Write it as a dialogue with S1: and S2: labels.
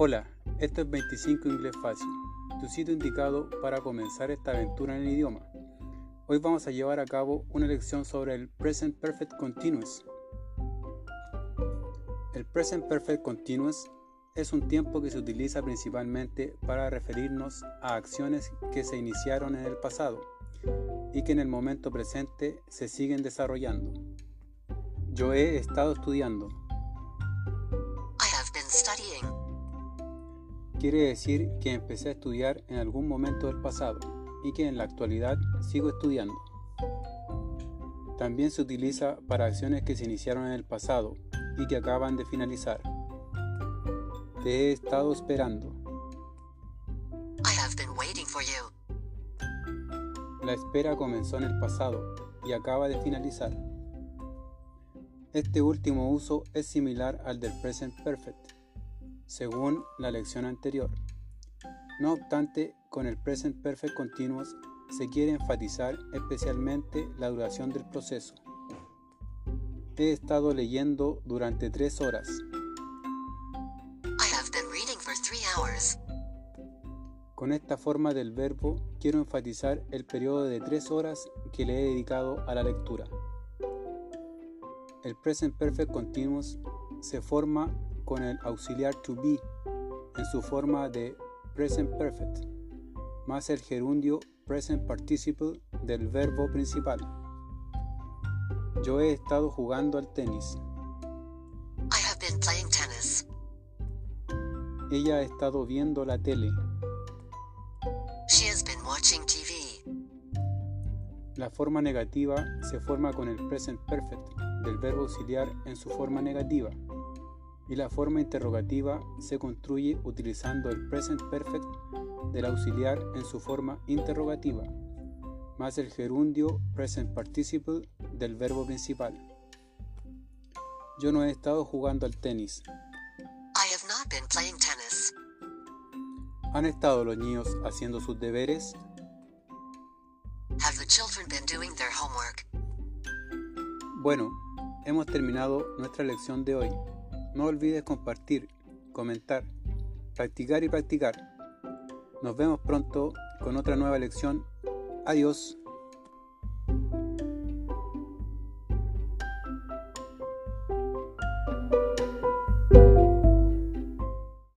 S1: Hola, esto es 25 Inglés Fácil, tu sitio indicado para comenzar esta aventura en el idioma. Hoy vamos a llevar a cabo una lección sobre el Present Perfect Continuous. El Present Perfect Continuous es un tiempo que se utiliza principalmente para referirnos a acciones que se iniciaron en el pasado y que en el momento presente se siguen desarrollando. Yo he estado estudiando. Quiere decir que empecé a estudiar en algún momento del pasado y que en la actualidad sigo estudiando. También se utiliza para acciones que se iniciaron en el pasado y que acaban de finalizar. Te he estado esperando. La espera comenzó en el pasado y acaba de finalizar. Este último uso es similar al del present perfect según la lección anterior. No obstante, con el present perfect continuous se quiere enfatizar especialmente la duración del proceso. He estado leyendo durante tres horas. Con esta forma del verbo quiero enfatizar el periodo de tres horas que le he dedicado a la lectura. El present perfect continuous se forma con el auxiliar to be en su forma de present perfect, más el gerundio present participle del verbo principal. Yo he estado jugando al tenis.
S2: I have been playing tennis.
S1: Ella ha estado viendo la tele.
S2: She has been watching TV.
S1: La forma negativa se forma con el present perfect del verbo auxiliar en su forma negativa y la forma interrogativa se construye utilizando el present perfect del auxiliar en su forma interrogativa, más el gerundio present participle del verbo principal. Yo no he estado jugando al tenis.
S2: I have not been playing tennis.
S1: ¿Han estado los niños haciendo sus deberes?
S2: Have the children been doing their homework?
S1: Bueno, hemos terminado nuestra lección de hoy. No olvides compartir, comentar, practicar y practicar. Nos vemos pronto con otra nueva lección. Adiós.